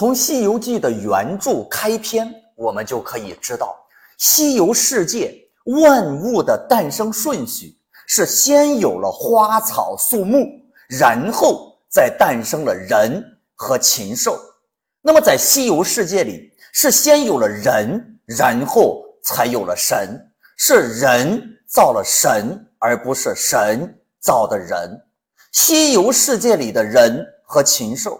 从《西游记》的原著开篇，我们就可以知道，西游世界万物的诞生顺序是先有了花草树木，然后再诞生了人和禽兽。那么，在西游世界里，是先有了人，然后才有了神，是人造了神，而不是神造的人。西游世界里的人和禽兽。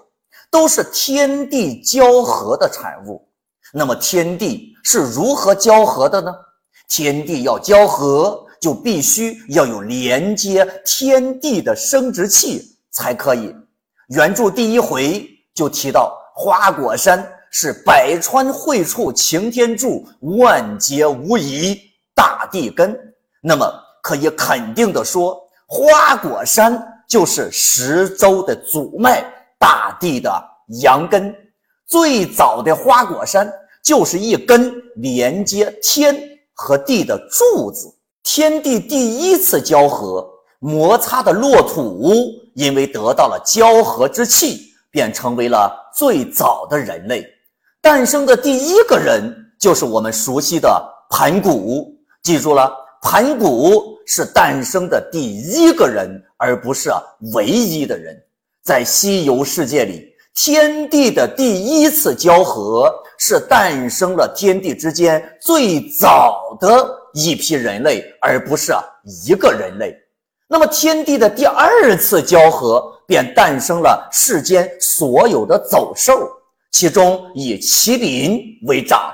都是天地交合的产物。那么天地是如何交合的呢？天地要交合，就必须要有连接天地的生殖器才可以。原著第一回就提到，花果山是百川汇处擎天柱，万劫无疑大地根。那么可以肯定的说，花果山就是十洲的祖脉。大地的阳根，最早的花果山就是一根连接天和地的柱子。天地第一次交合，摩擦的落土，因为得到了交合之气，便成为了最早的人类。诞生的第一个人就是我们熟悉的盘古。记住了，盘古是诞生的第一个人，而不是唯一的人。在西游世界里，天地的第一次交合是诞生了天地之间最早的一批人类，而不是一个人类。那么，天地的第二次交合便诞生了世间所有的走兽，其中以麒麟为长；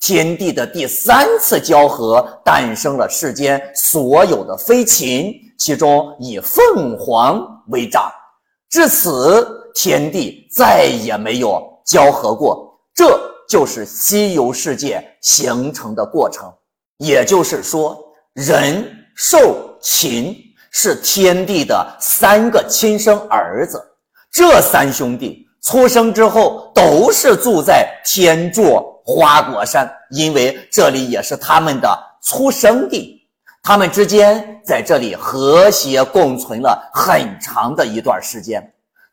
天地的第三次交合诞生了世间所有的飞禽，其中以凤凰为长。至此，天地再也没有交合过，这就是西游世界形成的过程。也就是说，人、兽、禽是天地的三个亲生儿子。这三兄弟出生之后，都是住在天柱花果山，因为这里也是他们的出生地。他们之间在这里和谐共存了很长的一段时间。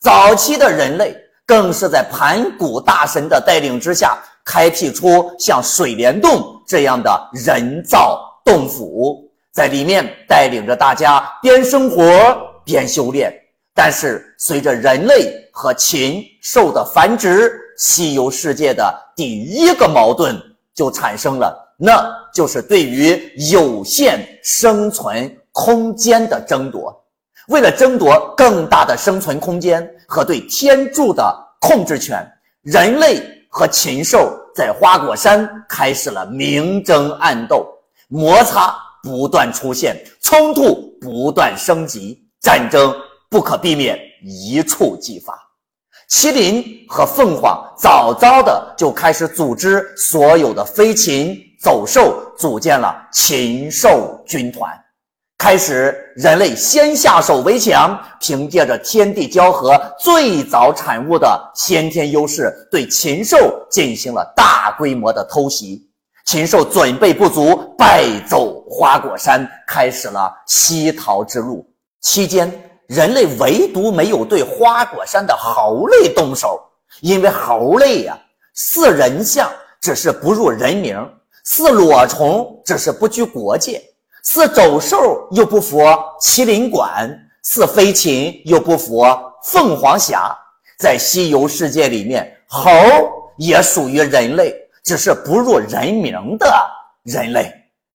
早期的人类更是在盘古大神的带领之下，开辟出像水帘洞这样的人造洞府，在里面带领着大家边生活边修炼。但是，随着人类和禽兽的繁殖，西游世界的第一个矛盾就产生了。那就是对于有限生存空间的争夺。为了争夺更大的生存空间和对天柱的控制权，人类和禽兽在花果山开始了明争暗斗，摩擦不断出现，冲突不断升级，战争不可避免，一触即发。麒麟和凤凰早早的就开始组织所有的飞禽。走兽组建了禽兽军团，开始人类先下手为强，凭借着天地交合最早产物的先天优势，对禽兽进行了大规模的偷袭。禽兽准备不足，败走花果山，开始了西逃之路。期间，人类唯独没有对花果山的猴类动手，因为猴类呀似人像，只是不入人名。似裸虫，只是不拘国界；似走兽，又不服麒麟管；似飞禽，又不服凤凰侠。在西游世界里面，猴也属于人类，只是不入人名的人类。